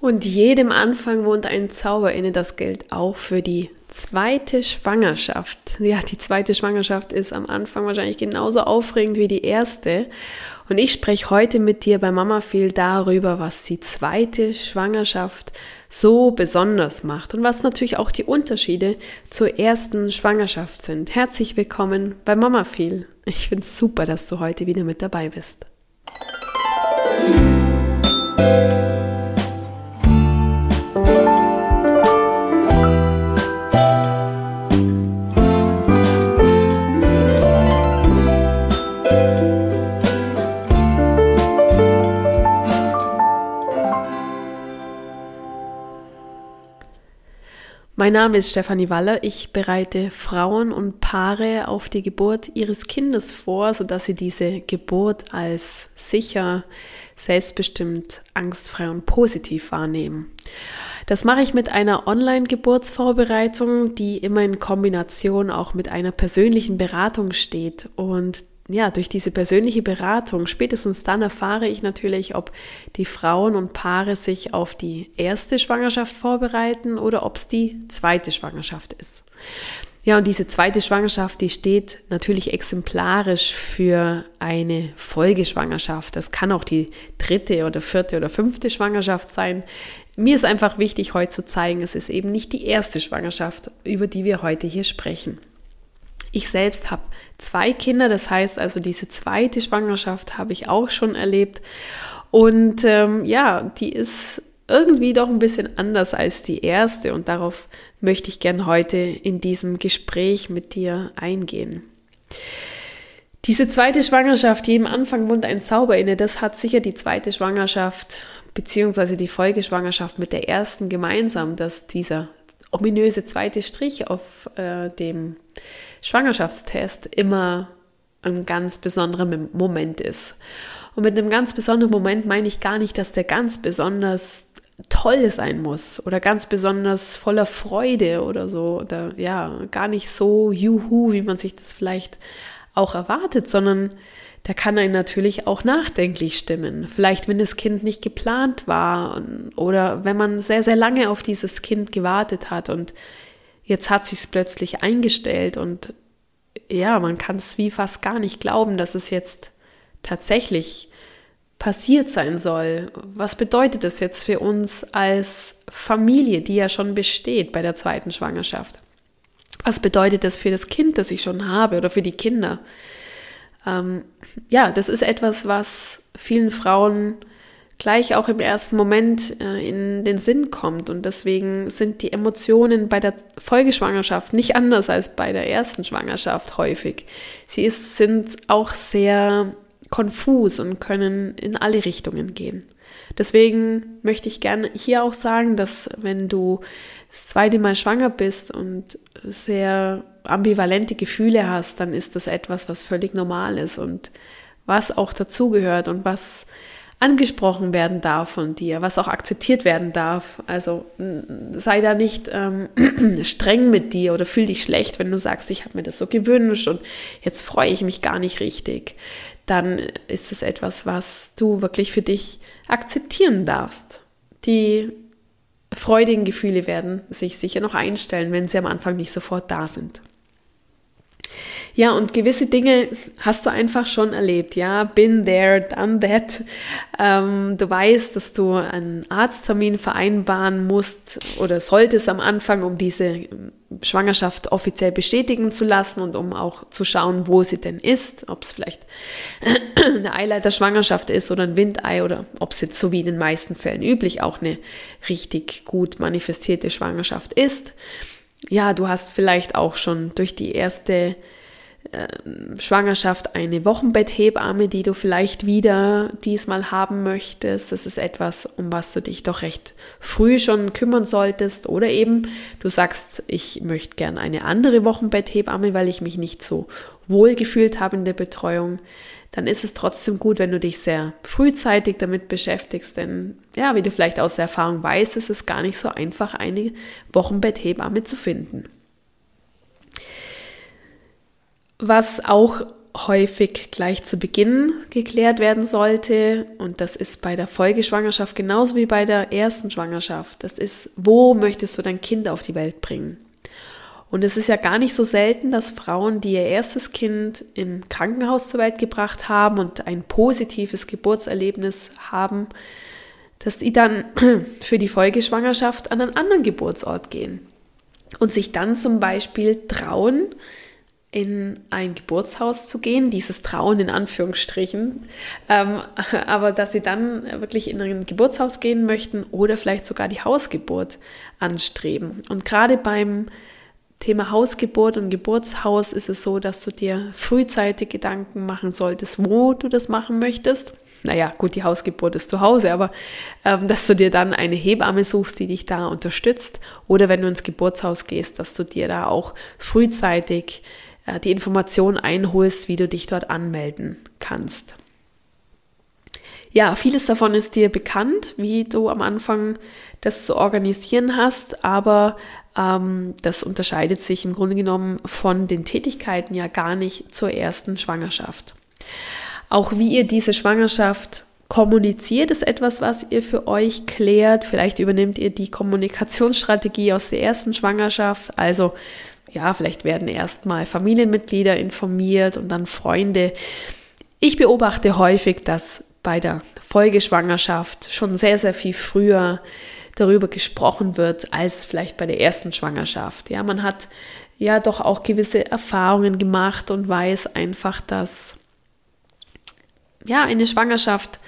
Und jedem Anfang wohnt ein Zauber inne, das gilt auch für die zweite Schwangerschaft. Ja, die zweite Schwangerschaft ist am Anfang wahrscheinlich genauso aufregend wie die erste. Und ich spreche heute mit dir bei Mama viel darüber, was die zweite Schwangerschaft so besonders macht und was natürlich auch die Unterschiede zur ersten Schwangerschaft sind. Herzlich willkommen bei Mama viel. Ich finde es super, dass du heute wieder mit dabei bist. Mein Name ist Stefanie Waller. Ich bereite Frauen und Paare auf die Geburt ihres Kindes vor, sodass sie diese Geburt als sicher, selbstbestimmt, angstfrei und positiv wahrnehmen. Das mache ich mit einer Online-Geburtsvorbereitung, die immer in Kombination auch mit einer persönlichen Beratung steht. Und ja, durch diese persönliche Beratung, spätestens dann erfahre ich natürlich, ob die Frauen und Paare sich auf die erste Schwangerschaft vorbereiten oder ob es die zweite Schwangerschaft ist. Ja, und diese zweite Schwangerschaft, die steht natürlich exemplarisch für eine Folgeschwangerschaft. Das kann auch die dritte oder vierte oder fünfte Schwangerschaft sein. Mir ist einfach wichtig, heute zu zeigen, es ist eben nicht die erste Schwangerschaft, über die wir heute hier sprechen. Ich selbst habe zwei Kinder, das heißt also diese zweite Schwangerschaft habe ich auch schon erlebt. Und ähm, ja, die ist irgendwie doch ein bisschen anders als die erste und darauf möchte ich gern heute in diesem Gespräch mit dir eingehen. Diese zweite Schwangerschaft, jedem Anfang wohnt ein Zauber inne, das hat sicher die zweite Schwangerschaft beziehungsweise die Folgeschwangerschaft mit der ersten gemeinsam, dass dieser ominöse zweite Strich auf äh, dem Schwangerschaftstest immer ein ganz besonderer Moment ist. Und mit einem ganz besonderen Moment meine ich gar nicht, dass der ganz besonders toll sein muss oder ganz besonders voller Freude oder so oder ja, gar nicht so juhu, wie man sich das vielleicht auch erwartet, sondern der kann einen natürlich auch nachdenklich stimmen. Vielleicht, wenn das Kind nicht geplant war oder wenn man sehr, sehr lange auf dieses Kind gewartet hat und jetzt hat sich es plötzlich eingestellt und ja, man kann es wie fast gar nicht glauben, dass es jetzt tatsächlich passiert sein soll. Was bedeutet das jetzt für uns als Familie, die ja schon besteht bei der zweiten Schwangerschaft? Was bedeutet das für das Kind, das ich schon habe oder für die Kinder? Ähm, ja, das ist etwas, was vielen Frauen gleich auch im ersten Moment äh, in den Sinn kommt. Und deswegen sind die Emotionen bei der Folgeschwangerschaft nicht anders als bei der ersten Schwangerschaft häufig. Sie ist, sind auch sehr konfus und können in alle Richtungen gehen. Deswegen möchte ich gerne hier auch sagen, dass wenn du das zweite Mal schwanger bist und sehr ambivalente Gefühle hast, dann ist das etwas, was völlig normal ist und was auch dazugehört und was angesprochen werden darf von dir, was auch akzeptiert werden darf. Also sei da nicht ähm, streng mit dir oder fühl dich schlecht, wenn du sagst, ich habe mir das so gewünscht und jetzt freue ich mich gar nicht richtig. Dann ist es etwas, was du wirklich für dich akzeptieren darfst. Die freudigen Gefühle werden sich sicher noch einstellen, wenn sie am Anfang nicht sofort da sind. Ja, und gewisse Dinge hast du einfach schon erlebt, ja. Been there, done that. Ähm, du weißt, dass du einen Arzttermin vereinbaren musst oder solltest am Anfang, um diese Schwangerschaft offiziell bestätigen zu lassen und um auch zu schauen, wo sie denn ist, ob es vielleicht eine Eileiterschwangerschaft ist oder ein Windei oder ob es jetzt so wie in den meisten Fällen üblich auch eine richtig gut manifestierte Schwangerschaft ist. Ja, du hast vielleicht auch schon durch die erste ähm, Schwangerschaft eine Wochenbetthebamme, die du vielleicht wieder diesmal haben möchtest. Das ist etwas, um was du dich doch recht früh schon kümmern solltest. Oder eben du sagst, ich möchte gern eine andere Wochenbetthebamme, weil ich mich nicht so wohl gefühlt habe in der Betreuung. Dann ist es trotzdem gut, wenn du dich sehr frühzeitig damit beschäftigst, denn ja, wie du vielleicht aus der Erfahrung weißt, ist es gar nicht so einfach, eine Wochenbetthebamme zu finden. Was auch häufig gleich zu Beginn geklärt werden sollte. Und das ist bei der Folgeschwangerschaft genauso wie bei der ersten Schwangerschaft. Das ist, wo möchtest du dein Kind auf die Welt bringen? Und es ist ja gar nicht so selten, dass Frauen, die ihr erstes Kind im Krankenhaus zur Welt gebracht haben und ein positives Geburtserlebnis haben, dass die dann für die Folgeschwangerschaft an einen anderen Geburtsort gehen und sich dann zum Beispiel trauen, in ein Geburtshaus zu gehen, dieses Trauen in Anführungsstrichen, ähm, aber dass sie dann wirklich in ein Geburtshaus gehen möchten oder vielleicht sogar die Hausgeburt anstreben. Und gerade beim Thema Hausgeburt und Geburtshaus ist es so, dass du dir frühzeitig Gedanken machen solltest, wo du das machen möchtest. Naja, gut, die Hausgeburt ist zu Hause, aber ähm, dass du dir dann eine Hebamme suchst, die dich da unterstützt. Oder wenn du ins Geburtshaus gehst, dass du dir da auch frühzeitig die Information einholst, wie du dich dort anmelden kannst. Ja, vieles davon ist dir bekannt, wie du am Anfang das zu organisieren hast, aber ähm, das unterscheidet sich im Grunde genommen von den Tätigkeiten ja gar nicht zur ersten Schwangerschaft. Auch wie ihr diese Schwangerschaft kommuniziert, ist etwas, was ihr für euch klärt. Vielleicht übernehmt ihr die Kommunikationsstrategie aus der ersten Schwangerschaft, also ja, vielleicht werden erstmal Familienmitglieder informiert und dann Freunde. Ich beobachte häufig, dass bei der Folgeschwangerschaft schon sehr, sehr viel früher darüber gesprochen wird als vielleicht bei der ersten Schwangerschaft. Ja, man hat ja doch auch gewisse Erfahrungen gemacht und weiß einfach, dass ja eine Schwangerschaft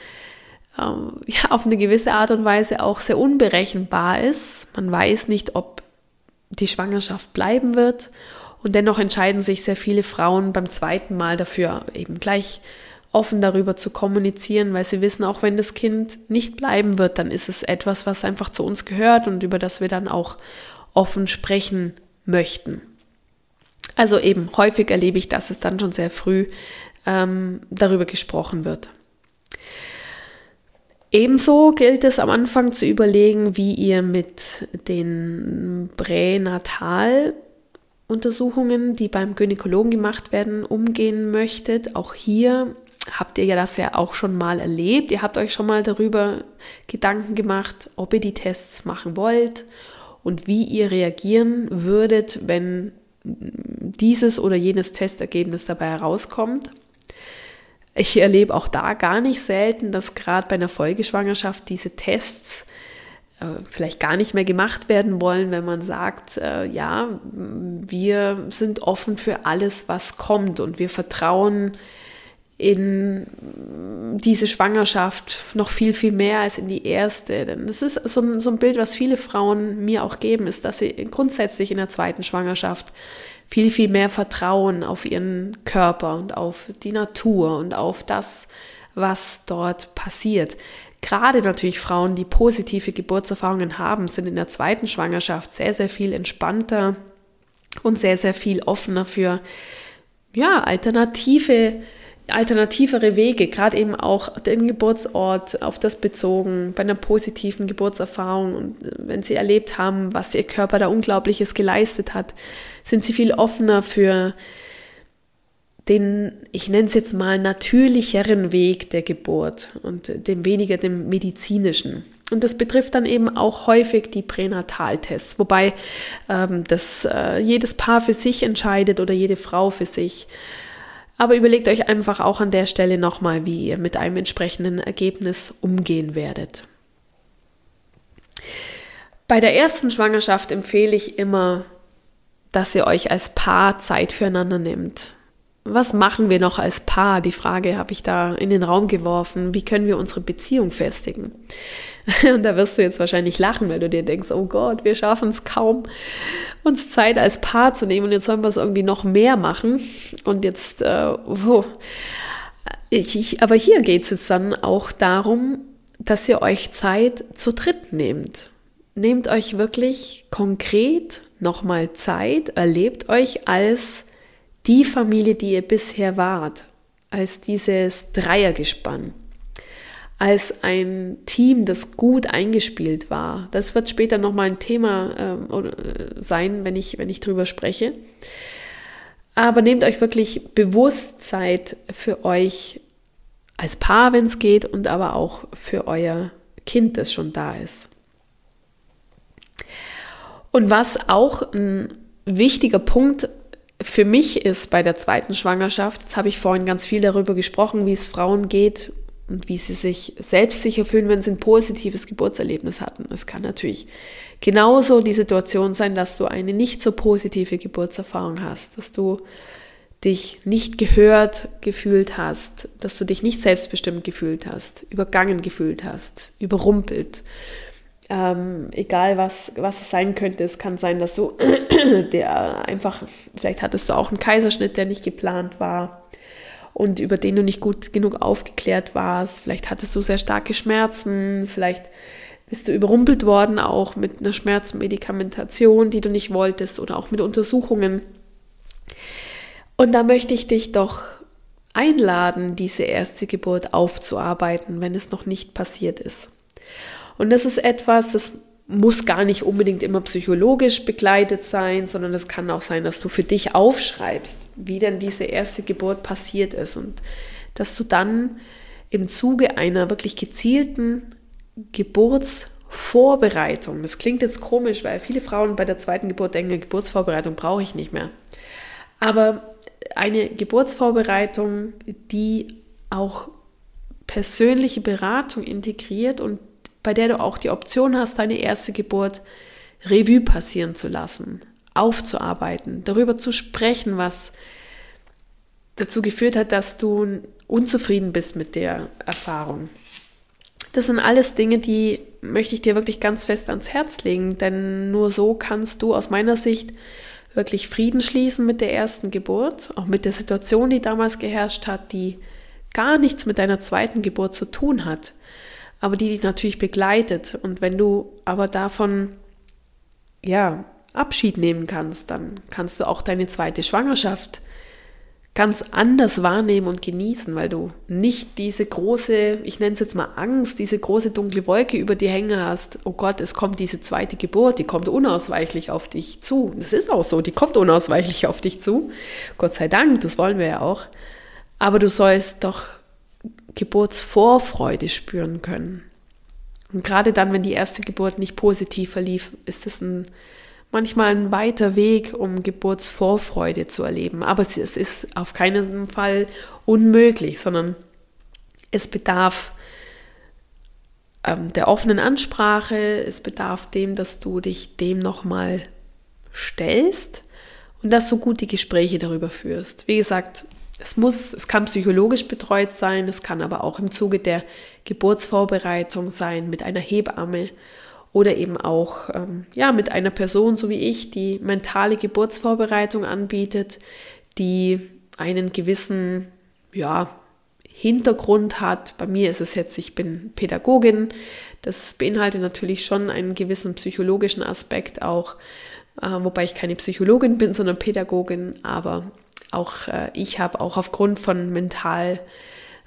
ähm, ja auf eine gewisse Art und Weise auch sehr unberechenbar ist. Man weiß nicht, ob die Schwangerschaft bleiben wird. Und dennoch entscheiden sich sehr viele Frauen beim zweiten Mal dafür, eben gleich offen darüber zu kommunizieren, weil sie wissen, auch wenn das Kind nicht bleiben wird, dann ist es etwas, was einfach zu uns gehört und über das wir dann auch offen sprechen möchten. Also eben häufig erlebe ich, dass es dann schon sehr früh ähm, darüber gesprochen wird. Ebenso gilt es am Anfang zu überlegen, wie ihr mit den Pränataluntersuchungen, die beim Gynäkologen gemacht werden, umgehen möchtet. Auch hier habt ihr ja das ja auch schon mal erlebt. Ihr habt euch schon mal darüber Gedanken gemacht, ob ihr die Tests machen wollt und wie ihr reagieren würdet, wenn dieses oder jenes Testergebnis dabei herauskommt. Ich erlebe auch da gar nicht selten, dass gerade bei einer Folgeschwangerschaft diese Tests äh, vielleicht gar nicht mehr gemacht werden wollen, wenn man sagt, äh, ja, wir sind offen für alles, was kommt und wir vertrauen in diese Schwangerschaft noch viel, viel mehr als in die erste. Denn das ist so ein, so ein Bild, was viele Frauen mir auch geben, ist, dass sie grundsätzlich in der zweiten Schwangerschaft viel, viel mehr Vertrauen auf ihren Körper und auf die Natur und auf das, was dort passiert. Gerade natürlich Frauen, die positive Geburtserfahrungen haben, sind in der zweiten Schwangerschaft sehr, sehr viel entspannter und sehr, sehr viel offener für ja, alternative alternativere Wege, gerade eben auch den Geburtsort auf das bezogen, bei einer positiven Geburtserfahrung und äh, wenn sie erlebt haben, was ihr Körper da Unglaubliches geleistet hat, sind sie viel offener für den, ich nenne es jetzt mal, natürlicheren Weg der Geburt und dem weniger dem medizinischen. Und das betrifft dann eben auch häufig die Pränataltests, wobei ähm, das äh, jedes Paar für sich entscheidet oder jede Frau für sich. Aber überlegt euch einfach auch an der Stelle nochmal, wie ihr mit einem entsprechenden Ergebnis umgehen werdet. Bei der ersten Schwangerschaft empfehle ich immer, dass ihr euch als Paar Zeit füreinander nehmt. Was machen wir noch als Paar? Die Frage habe ich da in den Raum geworfen. Wie können wir unsere Beziehung festigen? Und da wirst du jetzt wahrscheinlich lachen, weil du dir denkst, oh Gott, wir schaffen es kaum, uns Zeit als Paar zu nehmen und jetzt sollen wir es irgendwie noch mehr machen. Und jetzt, äh, oh. ich, ich, aber hier geht es jetzt dann auch darum, dass ihr euch Zeit zu dritt nehmt. Nehmt euch wirklich konkret nochmal Zeit, erlebt euch als die Familie, die ihr bisher wart, als dieses Dreiergespann als ein Team, das gut eingespielt war. Das wird später nochmal ein Thema ähm, äh, sein, wenn ich, wenn ich drüber spreche. Aber nehmt euch wirklich bewusst Zeit für euch als Paar, wenn es geht, und aber auch für euer Kind, das schon da ist. Und was auch ein wichtiger Punkt für mich ist bei der zweiten Schwangerschaft, jetzt habe ich vorhin ganz viel darüber gesprochen, wie es Frauen geht und wie sie sich selbstsicher fühlen, wenn sie ein positives Geburtserlebnis hatten. Es kann natürlich genauso die Situation sein, dass du eine nicht so positive Geburtserfahrung hast, dass du dich nicht gehört gefühlt hast, dass du dich nicht selbstbestimmt gefühlt hast, übergangen gefühlt hast, überrumpelt. Ähm, egal was, was es sein könnte, es kann sein, dass du der einfach, vielleicht hattest du auch einen Kaiserschnitt, der nicht geplant war und über den du nicht gut genug aufgeklärt warst. Vielleicht hattest du sehr starke Schmerzen, vielleicht bist du überrumpelt worden auch mit einer Schmerzmedikamentation, die du nicht wolltest oder auch mit Untersuchungen. Und da möchte ich dich doch einladen, diese erste Geburt aufzuarbeiten, wenn es noch nicht passiert ist. Und das ist etwas, das muss gar nicht unbedingt immer psychologisch begleitet sein, sondern es kann auch sein, dass du für dich aufschreibst, wie denn diese erste Geburt passiert ist. Und dass du dann im Zuge einer wirklich gezielten Geburtsvorbereitung, das klingt jetzt komisch, weil viele Frauen bei der zweiten Geburt denken, Geburtsvorbereitung brauche ich nicht mehr, aber eine Geburtsvorbereitung, die auch persönliche Beratung integriert und bei der du auch die Option hast, deine erste Geburt Revue passieren zu lassen, aufzuarbeiten, darüber zu sprechen, was dazu geführt hat, dass du unzufrieden bist mit der Erfahrung. Das sind alles Dinge, die möchte ich dir wirklich ganz fest ans Herz legen, denn nur so kannst du aus meiner Sicht wirklich Frieden schließen mit der ersten Geburt, auch mit der Situation, die damals geherrscht hat, die gar nichts mit deiner zweiten Geburt zu tun hat, aber die dich natürlich begleitet. Und wenn du aber davon, ja, Abschied nehmen kannst, dann kannst du auch deine zweite Schwangerschaft ganz anders wahrnehmen und genießen, weil du nicht diese große, ich nenne es jetzt mal Angst, diese große dunkle Wolke über dir hängen hast. Oh Gott, es kommt diese zweite Geburt, die kommt unausweichlich auf dich zu. Das ist auch so, die kommt unausweichlich auf dich zu. Gott sei Dank, das wollen wir ja auch. Aber du sollst doch Geburtsvorfreude spüren können. Und gerade dann, wenn die erste Geburt nicht positiv verlief, ist es ein manchmal ein weiter Weg, um Geburtsvorfreude zu erleben. Aber es ist auf keinen Fall unmöglich, sondern es bedarf ähm, der offenen Ansprache, es bedarf dem, dass du dich dem nochmal stellst und dass du gute Gespräche darüber führst. Wie gesagt, es muss, es kann psychologisch betreut sein, es kann aber auch im Zuge der Geburtsvorbereitung sein mit einer Hebamme oder eben auch ähm, ja, mit einer Person, so wie ich, die mentale Geburtsvorbereitung anbietet, die einen gewissen ja, Hintergrund hat. Bei mir ist es jetzt, ich bin Pädagogin. Das beinhaltet natürlich schon einen gewissen psychologischen Aspekt auch, äh, wobei ich keine Psychologin bin, sondern Pädagogin. Aber auch äh, ich habe auch aufgrund von mental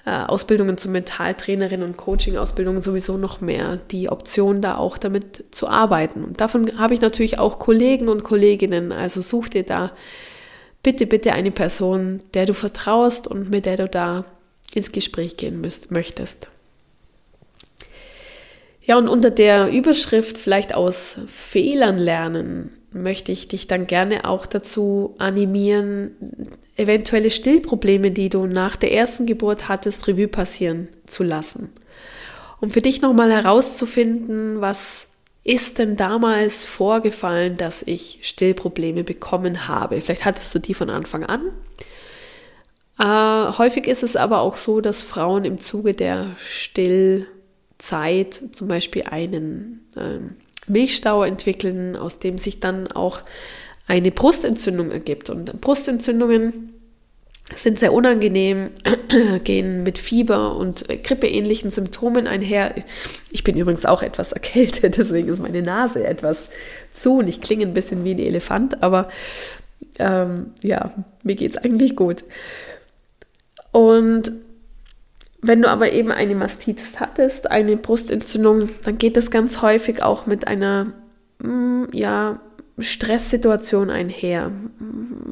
äh, Ausbildungen zur Mentaltrainerin und Coaching-Ausbildungen sowieso noch mehr die Option, da auch damit zu arbeiten. Und davon habe ich natürlich auch Kollegen und Kolleginnen. Also such dir da bitte, bitte eine Person, der du vertraust und mit der du da ins Gespräch gehen müsst, möchtest. Ja, und unter der Überschrift vielleicht aus Fehlern lernen möchte ich dich dann gerne auch dazu animieren, eventuelle Stillprobleme, die du nach der ersten Geburt hattest, Revue passieren zu lassen. Um für dich nochmal herauszufinden, was ist denn damals vorgefallen, dass ich Stillprobleme bekommen habe? Vielleicht hattest du die von Anfang an. Äh, häufig ist es aber auch so, dass Frauen im Zuge der Stillzeit zum Beispiel einen ähm, Milchstau entwickeln, aus dem sich dann auch eine Brustentzündung ergibt. Und Brustentzündungen sind sehr unangenehm, gehen mit Fieber und grippeähnlichen Symptomen einher. Ich bin übrigens auch etwas erkältet, deswegen ist meine Nase etwas zu und ich klinge ein bisschen wie ein Elefant, aber ähm, ja, mir geht es eigentlich gut. Und wenn du aber eben eine Mastitis hattest, eine Brustentzündung, dann geht das ganz häufig auch mit einer mm, ja, Stresssituation einher.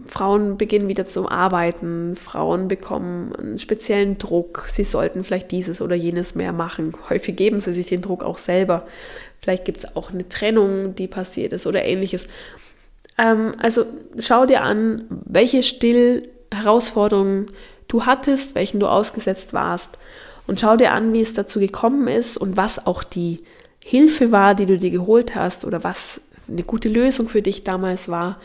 Frauen beginnen wieder zu arbeiten, Frauen bekommen einen speziellen Druck, sie sollten vielleicht dieses oder jenes mehr machen. Häufig geben sie sich den Druck auch selber. Vielleicht gibt es auch eine Trennung, die passiert ist oder ähnliches. Ähm, also schau dir an, welche Still-Herausforderungen du hattest, welchen du ausgesetzt warst und schau dir an, wie es dazu gekommen ist und was auch die Hilfe war, die du dir geholt hast oder was eine gute Lösung für dich damals war,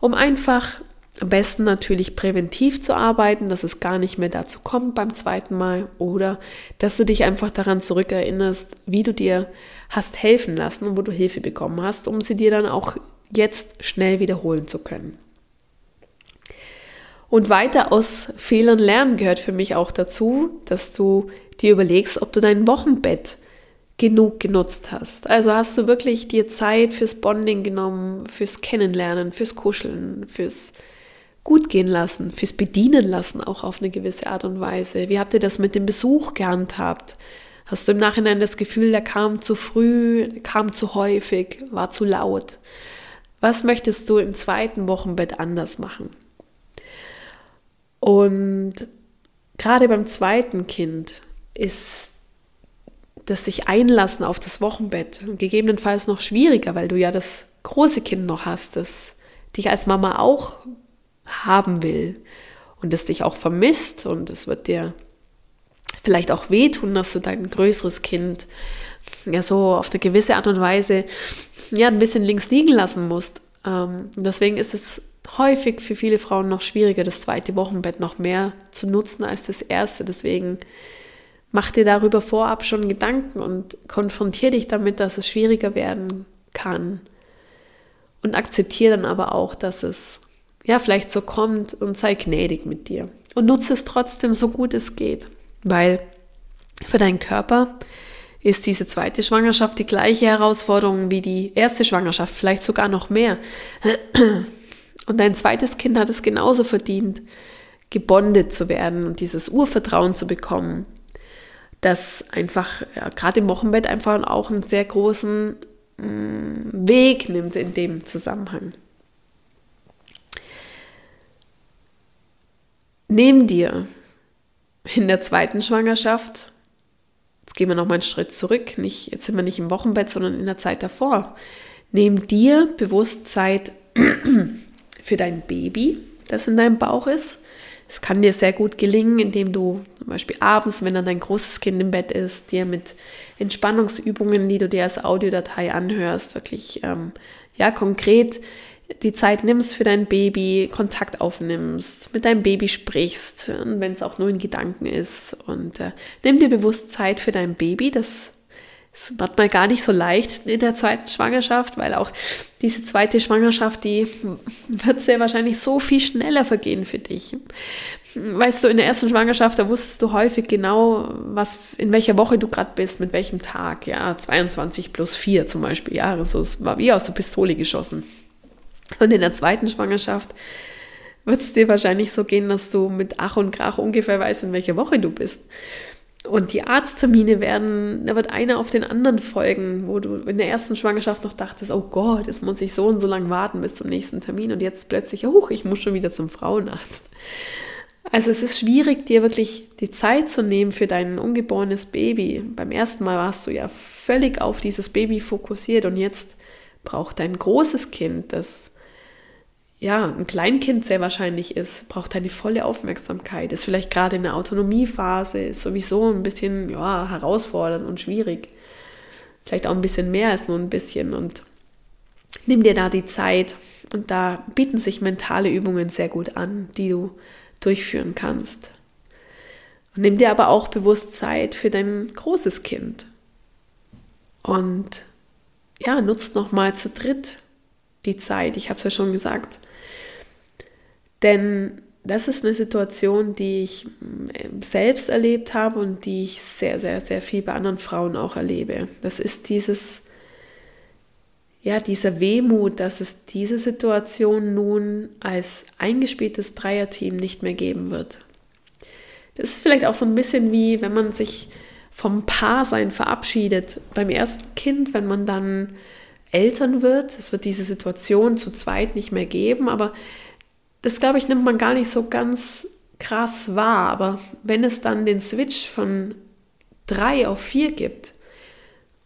um einfach am besten natürlich präventiv zu arbeiten, dass es gar nicht mehr dazu kommt beim zweiten Mal oder dass du dich einfach daran zurückerinnerst, wie du dir hast helfen lassen und wo du Hilfe bekommen hast, um sie dir dann auch jetzt schnell wiederholen zu können. Und weiter aus Fehlern lernen gehört für mich auch dazu, dass du dir überlegst, ob du dein Wochenbett genug genutzt hast. Also hast du wirklich dir Zeit fürs Bonding genommen, fürs Kennenlernen, fürs Kuscheln, fürs gut gehen lassen, fürs Bedienen lassen, auch auf eine gewisse Art und Weise. Wie habt ihr das mit dem Besuch gehandhabt? Hast du im Nachhinein das Gefühl, der kam zu früh, kam zu häufig, war zu laut? Was möchtest du im zweiten Wochenbett anders machen? Und gerade beim zweiten Kind ist das sich einlassen auf das Wochenbett gegebenenfalls noch schwieriger, weil du ja das große Kind noch hast, das dich als Mama auch haben will und das dich auch vermisst und es wird dir vielleicht auch wehtun, dass du dein größeres Kind ja so auf eine gewisse Art und Weise ja ein bisschen links liegen lassen musst. Ähm, deswegen ist es häufig für viele Frauen noch schwieriger, das zweite Wochenbett noch mehr zu nutzen als das erste. Deswegen mach dir darüber vorab schon Gedanken und konfrontier dich damit, dass es schwieriger werden kann. Und akzeptiere dann aber auch, dass es ja vielleicht so kommt und sei gnädig mit dir. Und nutze es trotzdem so gut es geht, weil für deinen Körper ist diese zweite Schwangerschaft die gleiche Herausforderung wie die erste Schwangerschaft, vielleicht sogar noch mehr. Und dein zweites Kind hat es genauso verdient, gebondet zu werden und dieses Urvertrauen zu bekommen das einfach ja, gerade im Wochenbett einfach auch einen sehr großen mh, mm, Weg nimmt in dem Zusammenhang. Nehm dir in der zweiten Schwangerschaft, jetzt gehen wir noch mal einen Schritt zurück, nicht, jetzt sind wir nicht im Wochenbett, sondern in der Zeit davor, nimm dir bewusst Zeit für dein Baby, das in deinem Bauch ist, es kann dir sehr gut gelingen, indem du zum Beispiel abends, wenn dann dein großes Kind im Bett ist, dir mit Entspannungsübungen, die du dir als Audiodatei anhörst, wirklich ähm, ja konkret die Zeit nimmst für dein Baby, Kontakt aufnimmst, mit deinem Baby sprichst, wenn es auch nur in Gedanken ist. Und äh, nimm dir bewusst Zeit für dein Baby. Das ist manchmal gar nicht so leicht in der zweiten Schwangerschaft, weil auch diese zweite Schwangerschaft, die wird sehr wahrscheinlich so viel schneller vergehen für dich. Weißt du, in der ersten Schwangerschaft, da wusstest du häufig genau, was, in welcher Woche du gerade bist, mit welchem Tag, ja, 22 plus 4 zum Beispiel, ja, also es war wie aus der Pistole geschossen. Und in der zweiten Schwangerschaft wird es dir wahrscheinlich so gehen, dass du mit Ach und Krach ungefähr weißt, in welcher Woche du bist. Und die Arzttermine werden, da wird einer auf den anderen folgen, wo du in der ersten Schwangerschaft noch dachtest, oh Gott, jetzt muss ich so und so lange warten bis zum nächsten Termin und jetzt plötzlich, oh, ich muss schon wieder zum Frauenarzt. Also es ist schwierig, dir wirklich die Zeit zu nehmen für dein ungeborenes Baby. Beim ersten Mal warst du ja völlig auf dieses Baby fokussiert und jetzt braucht dein großes Kind, das ja, ein Kleinkind sehr wahrscheinlich ist, braucht eine volle Aufmerksamkeit, ist vielleicht gerade in der Autonomiephase, ist sowieso ein bisschen ja, herausfordernd und schwierig. Vielleicht auch ein bisschen mehr als nur ein bisschen und nimm dir da die Zeit und da bieten sich mentale Übungen sehr gut an, die du durchführen kannst. Und nimm dir aber auch bewusst Zeit für dein großes Kind. Und ja, nutzt nochmal zu dritt die Zeit. Ich habe es ja schon gesagt, denn das ist eine Situation, die ich ähm, selbst erlebt habe und die ich sehr, sehr, sehr viel bei anderen Frauen auch erlebe. Das ist dieses, ja, dieser Wehmut, dass es diese Situation nun als eingespieltes Dreierteam nicht mehr geben wird. Das ist vielleicht auch so ein bisschen wie, wenn man sich vom Paarsein verabschiedet beim ersten Kind, wenn man dann Eltern wird. Es wird diese Situation zu zweit nicht mehr geben, aber das glaube ich, nimmt man gar nicht so ganz krass wahr. Aber wenn es dann den Switch von drei auf vier gibt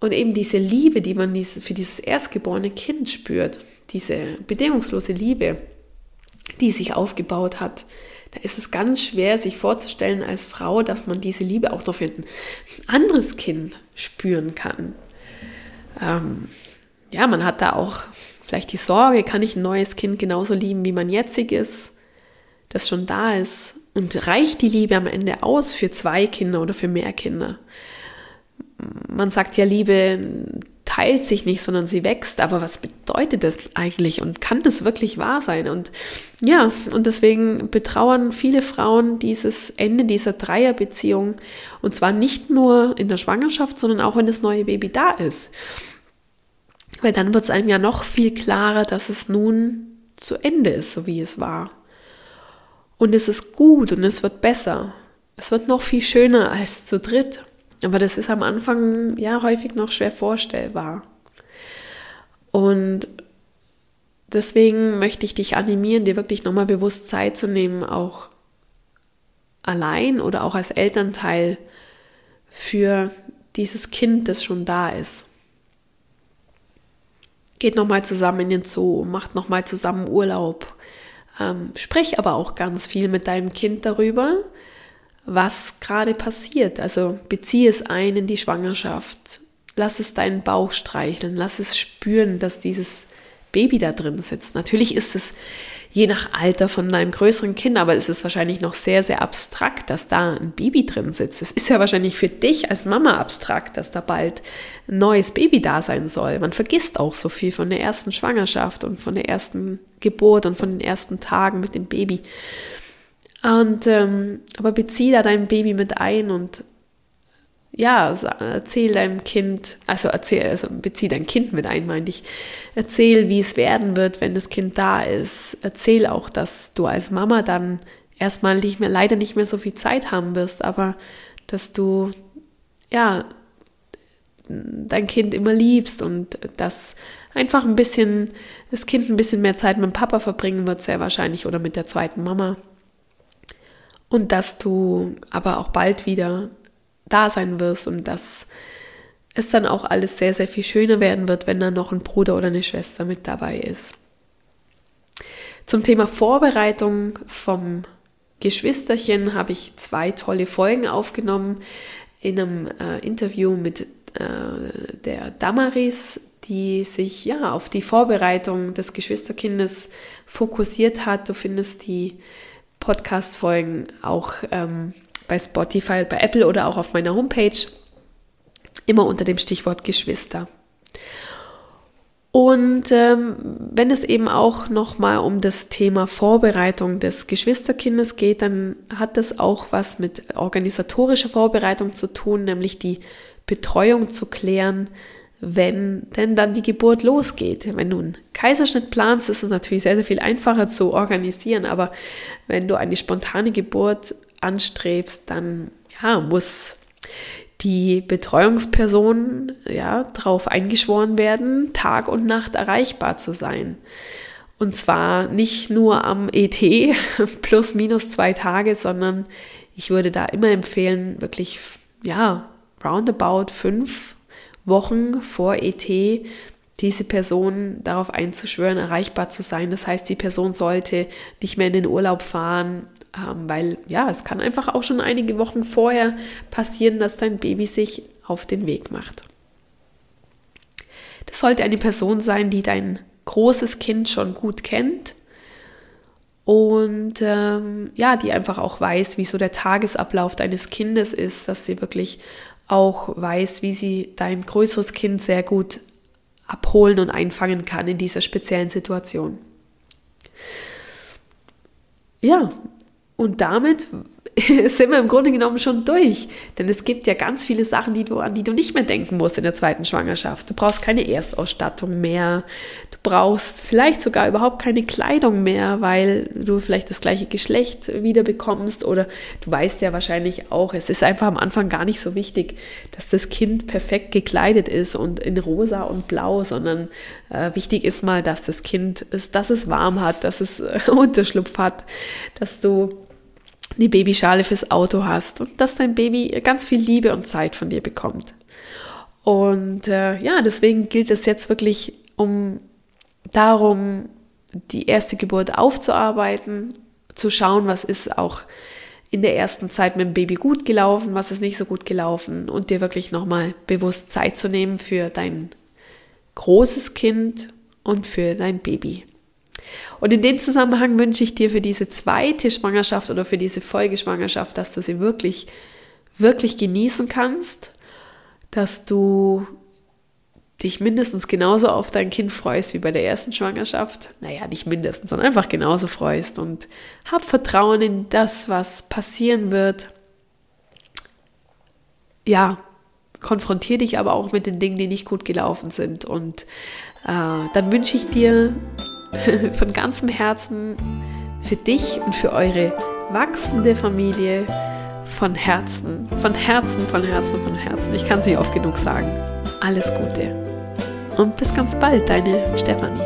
und eben diese Liebe, die man für dieses erstgeborene Kind spürt, diese bedingungslose Liebe, die sich aufgebaut hat, da ist es ganz schwer, sich vorzustellen als Frau, dass man diese Liebe auch noch für ein anderes Kind spüren kann. Ähm, ja, man hat da auch vielleicht die Sorge, kann ich ein neues Kind genauso lieben, wie mein jetziges, das schon da ist? Und reicht die Liebe am Ende aus für zwei Kinder oder für mehr Kinder? Man sagt ja, Liebe teilt sich nicht, sondern sie wächst. Aber was bedeutet das eigentlich und kann das wirklich wahr sein? Und ja, und deswegen betrauern viele Frauen dieses Ende dieser Dreierbeziehung und zwar nicht nur in der Schwangerschaft, sondern auch wenn das neue Baby da ist. Weil dann wird es einem ja noch viel klarer, dass es nun zu Ende ist, so wie es war. Und es ist gut und es wird besser. Es wird noch viel schöner als zu dritt. Aber das ist am Anfang ja häufig noch schwer vorstellbar. Und deswegen möchte ich dich animieren, dir wirklich nochmal bewusst Zeit zu nehmen, auch allein oder auch als Elternteil für dieses Kind, das schon da ist. Geht nochmal zusammen in den Zoo, macht nochmal zusammen Urlaub. Ähm, sprich aber auch ganz viel mit deinem Kind darüber, was gerade passiert. Also beziehe es ein in die Schwangerschaft. Lass es deinen Bauch streicheln. Lass es spüren, dass dieses Baby da drin sitzt. Natürlich ist es je nach Alter von deinem größeren Kind, aber es ist wahrscheinlich noch sehr, sehr abstrakt, dass da ein Baby drin sitzt. Es ist ja wahrscheinlich für dich als Mama abstrakt, dass da bald ein neues Baby da sein soll. Man vergisst auch so viel von der ersten Schwangerschaft und von der ersten Geburt und von den ersten Tagen mit dem Baby. Und ähm, aber bezieh da dein Baby mit ein und ja, erzähl deinem Kind, also erzähl, also bezieh dein Kind mit ein, meinte ich. Erzähl, wie es werden wird, wenn das Kind da ist. Erzähl auch, dass du als Mama dann erstmal nicht mehr, leider nicht mehr so viel Zeit haben wirst, aber dass du, ja, dein Kind immer liebst und dass einfach ein bisschen, das Kind ein bisschen mehr Zeit mit dem Papa verbringen wird, sehr wahrscheinlich, oder mit der zweiten Mama. Und dass du aber auch bald wieder da sein wirst und dass es dann auch alles sehr, sehr viel schöner werden wird, wenn da noch ein Bruder oder eine Schwester mit dabei ist. Zum Thema Vorbereitung vom Geschwisterchen habe ich zwei tolle Folgen aufgenommen in einem äh, Interview mit äh, der Damaris, die sich ja auf die Vorbereitung des Geschwisterkindes fokussiert hat. Du findest die Podcast-Folgen auch ähm, bei Spotify, bei Apple oder auch auf meiner Homepage. Immer unter dem Stichwort Geschwister. Und ähm, wenn es eben auch nochmal um das Thema Vorbereitung des Geschwisterkindes geht, dann hat das auch was mit organisatorischer Vorbereitung zu tun, nämlich die Betreuung zu klären, wenn denn dann die Geburt losgeht. Wenn du einen Kaiserschnitt planst, ist es natürlich sehr, sehr viel einfacher zu organisieren, aber wenn du eine spontane Geburt anstrebst, dann ja, muss die Betreuungsperson ja darauf eingeschworen werden, Tag und Nacht erreichbar zu sein. Und zwar nicht nur am ET plus minus zwei Tage, sondern ich würde da immer empfehlen, wirklich ja roundabout fünf Wochen vor ET diese Person darauf einzuschwören, erreichbar zu sein. Das heißt, die Person sollte nicht mehr in den Urlaub fahren, ähm, weil ja, es kann einfach auch schon einige Wochen vorher passieren, dass dein Baby sich auf den Weg macht. Das sollte eine Person sein, die dein großes Kind schon gut kennt und ähm, ja, die einfach auch weiß, wie so der Tagesablauf deines Kindes ist, dass sie wirklich auch weiß, wie sie dein größeres Kind sehr gut abholen und einfangen kann in dieser speziellen Situation. Ja, und damit sind wir im Grunde genommen schon durch. Denn es gibt ja ganz viele Sachen, die du, an die du nicht mehr denken musst in der zweiten Schwangerschaft. Du brauchst keine Erstausstattung mehr. Du brauchst vielleicht sogar überhaupt keine Kleidung mehr, weil du vielleicht das gleiche Geschlecht wieder bekommst. Oder du weißt ja wahrscheinlich auch, es ist einfach am Anfang gar nicht so wichtig, dass das Kind perfekt gekleidet ist und in rosa und blau, sondern äh, wichtig ist mal, dass das Kind ist, dass es warm hat, dass es äh, Unterschlupf hat, dass du die Babyschale fürs Auto hast und dass dein Baby ganz viel Liebe und Zeit von dir bekommt. Und äh, ja, deswegen gilt es jetzt wirklich um darum, die erste Geburt aufzuarbeiten, zu schauen, was ist auch in der ersten Zeit mit dem Baby gut gelaufen, was ist nicht so gut gelaufen und dir wirklich nochmal bewusst Zeit zu nehmen für dein großes Kind und für dein Baby. Und in dem Zusammenhang wünsche ich dir für diese zweite Schwangerschaft oder für diese Folgeschwangerschaft, dass du sie wirklich, wirklich genießen kannst, dass du dich mindestens genauso auf dein Kind freust wie bei der ersten Schwangerschaft. Naja, nicht mindestens, sondern einfach genauso freust und hab Vertrauen in das, was passieren wird. Ja, konfrontiere dich aber auch mit den Dingen, die nicht gut gelaufen sind. Und äh, dann wünsche ich dir von ganzem Herzen für dich und für eure wachsende Familie von Herzen, von Herzen, von Herzen, von Herzen. Ich kann es nicht oft genug sagen. Alles Gute. Und bis ganz bald, deine Stefanie.